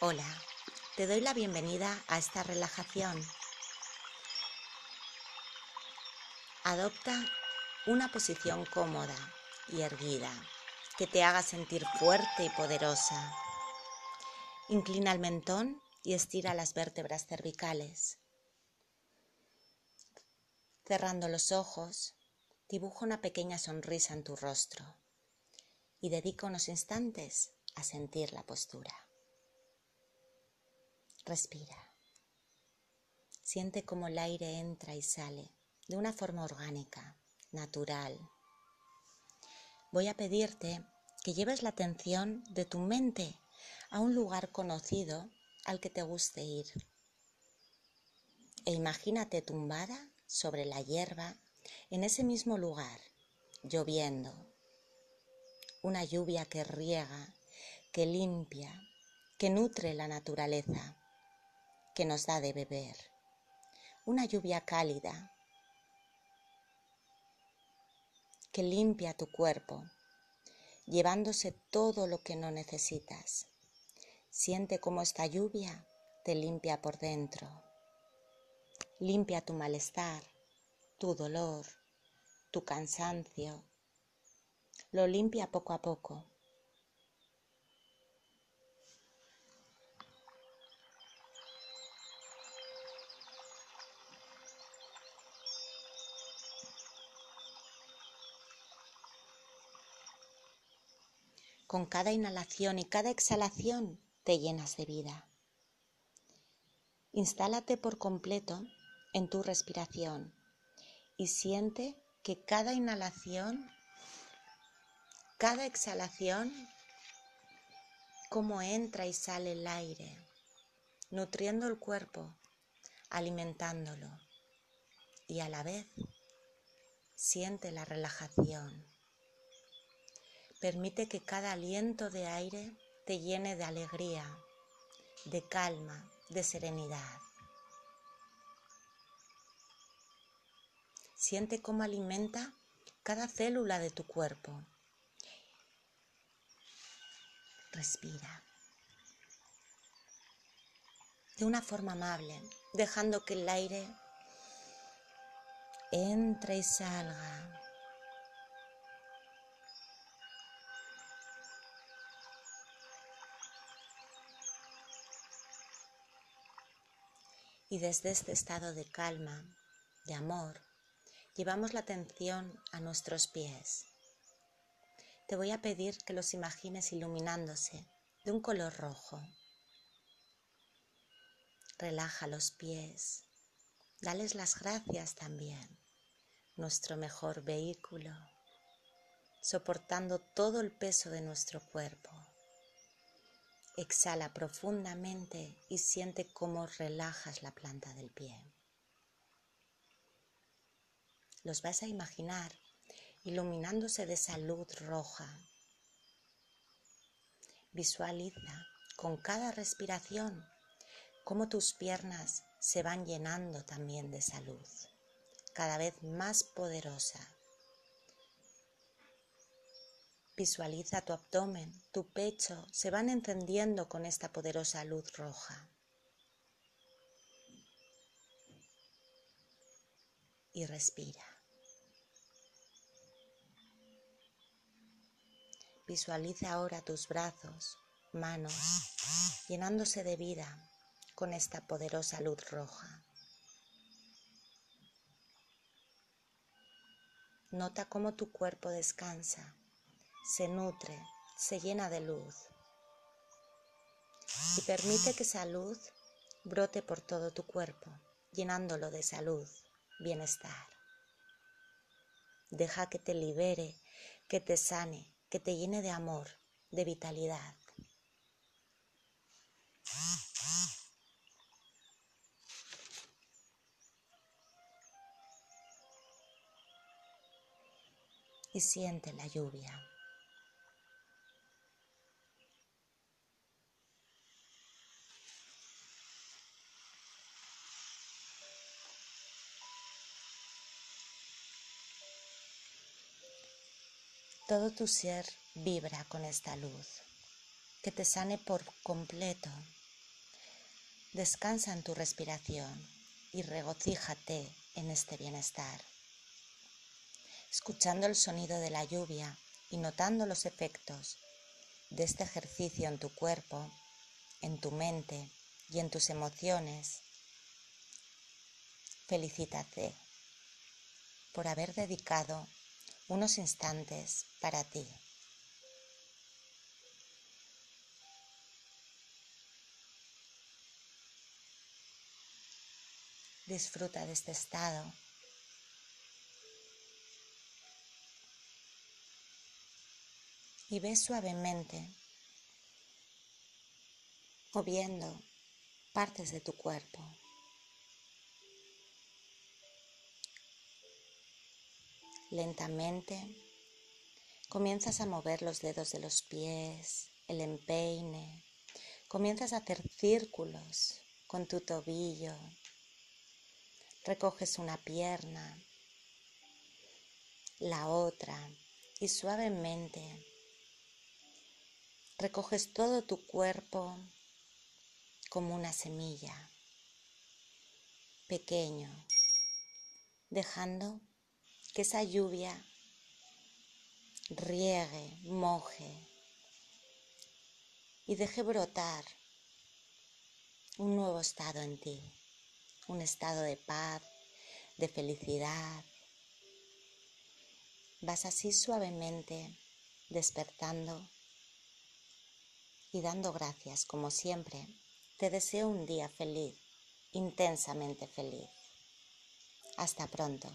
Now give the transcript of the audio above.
Hola, te doy la bienvenida a esta relajación. Adopta una posición cómoda y erguida que te haga sentir fuerte y poderosa. Inclina el mentón y estira las vértebras cervicales. Cerrando los ojos, dibuja una pequeña sonrisa en tu rostro y dedica unos instantes a sentir la postura. Respira. Siente cómo el aire entra y sale de una forma orgánica, natural. Voy a pedirte que lleves la atención de tu mente a un lugar conocido al que te guste ir. E imagínate tumbada sobre la hierba en ese mismo lugar, lloviendo. Una lluvia que riega, que limpia, que nutre la naturaleza, que nos da de beber. Una lluvia cálida que limpia tu cuerpo, llevándose todo lo que no necesitas. Siente cómo esta lluvia te limpia por dentro. Limpia tu malestar, tu dolor, tu cansancio. Lo limpia poco a poco. Con cada inhalación y cada exhalación te llenas de vida. Instálate por completo en tu respiración y siente que cada inhalación, cada exhalación, cómo entra y sale el aire, nutriendo el cuerpo, alimentándolo y a la vez siente la relajación. Permite que cada aliento de aire te llene de alegría, de calma, de serenidad. Siente cómo alimenta cada célula de tu cuerpo. Respira. De una forma amable, dejando que el aire entre y salga. Y desde este estado de calma, de amor, llevamos la atención a nuestros pies. Te voy a pedir que los imagines iluminándose de un color rojo. Relaja los pies. Dales las gracias también. Nuestro mejor vehículo, soportando todo el peso de nuestro cuerpo. Exhala profundamente y siente cómo relajas la planta del pie los vas a imaginar iluminándose de esa luz roja. Visualiza con cada respiración cómo tus piernas se van llenando también de esa luz, cada vez más poderosa. Visualiza tu abdomen, tu pecho, se van encendiendo con esta poderosa luz roja. Y respira. Visualiza ahora tus brazos, manos, llenándose de vida con esta poderosa luz roja. Nota cómo tu cuerpo descansa, se nutre, se llena de luz. Y permite que esa luz brote por todo tu cuerpo, llenándolo de salud, bienestar. Deja que te libere, que te sane, que te llene de amor, de vitalidad. Y siente la lluvia. Todo tu ser vibra con esta luz, que te sane por completo, Descansa en tu respiración y regocíjate en este bienestar. Escuchando el sonido de la lluvia y notando los efectos de este ejercicio en tu cuerpo, en tu mente y en tus emociones, felicítate por haber dedicado unos instantes para ti. Disfruta de este estado. Y ve suavemente moviendo partes de tu cuerpo. Lentamente. Comienzas a mover los dedos de los pies, el empeine, comienzas a hacer círculos con tu tobillo, recoges una pierna, la otra y suavemente recoges todo tu cuerpo como una semilla, pequeño, dejando que esa lluvia riegue, moje y deje brotar un nuevo estado en ti, un estado de paz, de felicidad. Vas así suavemente despertando y dando gracias como siempre. Te deseo un día feliz, intensamente feliz. Hasta pronto.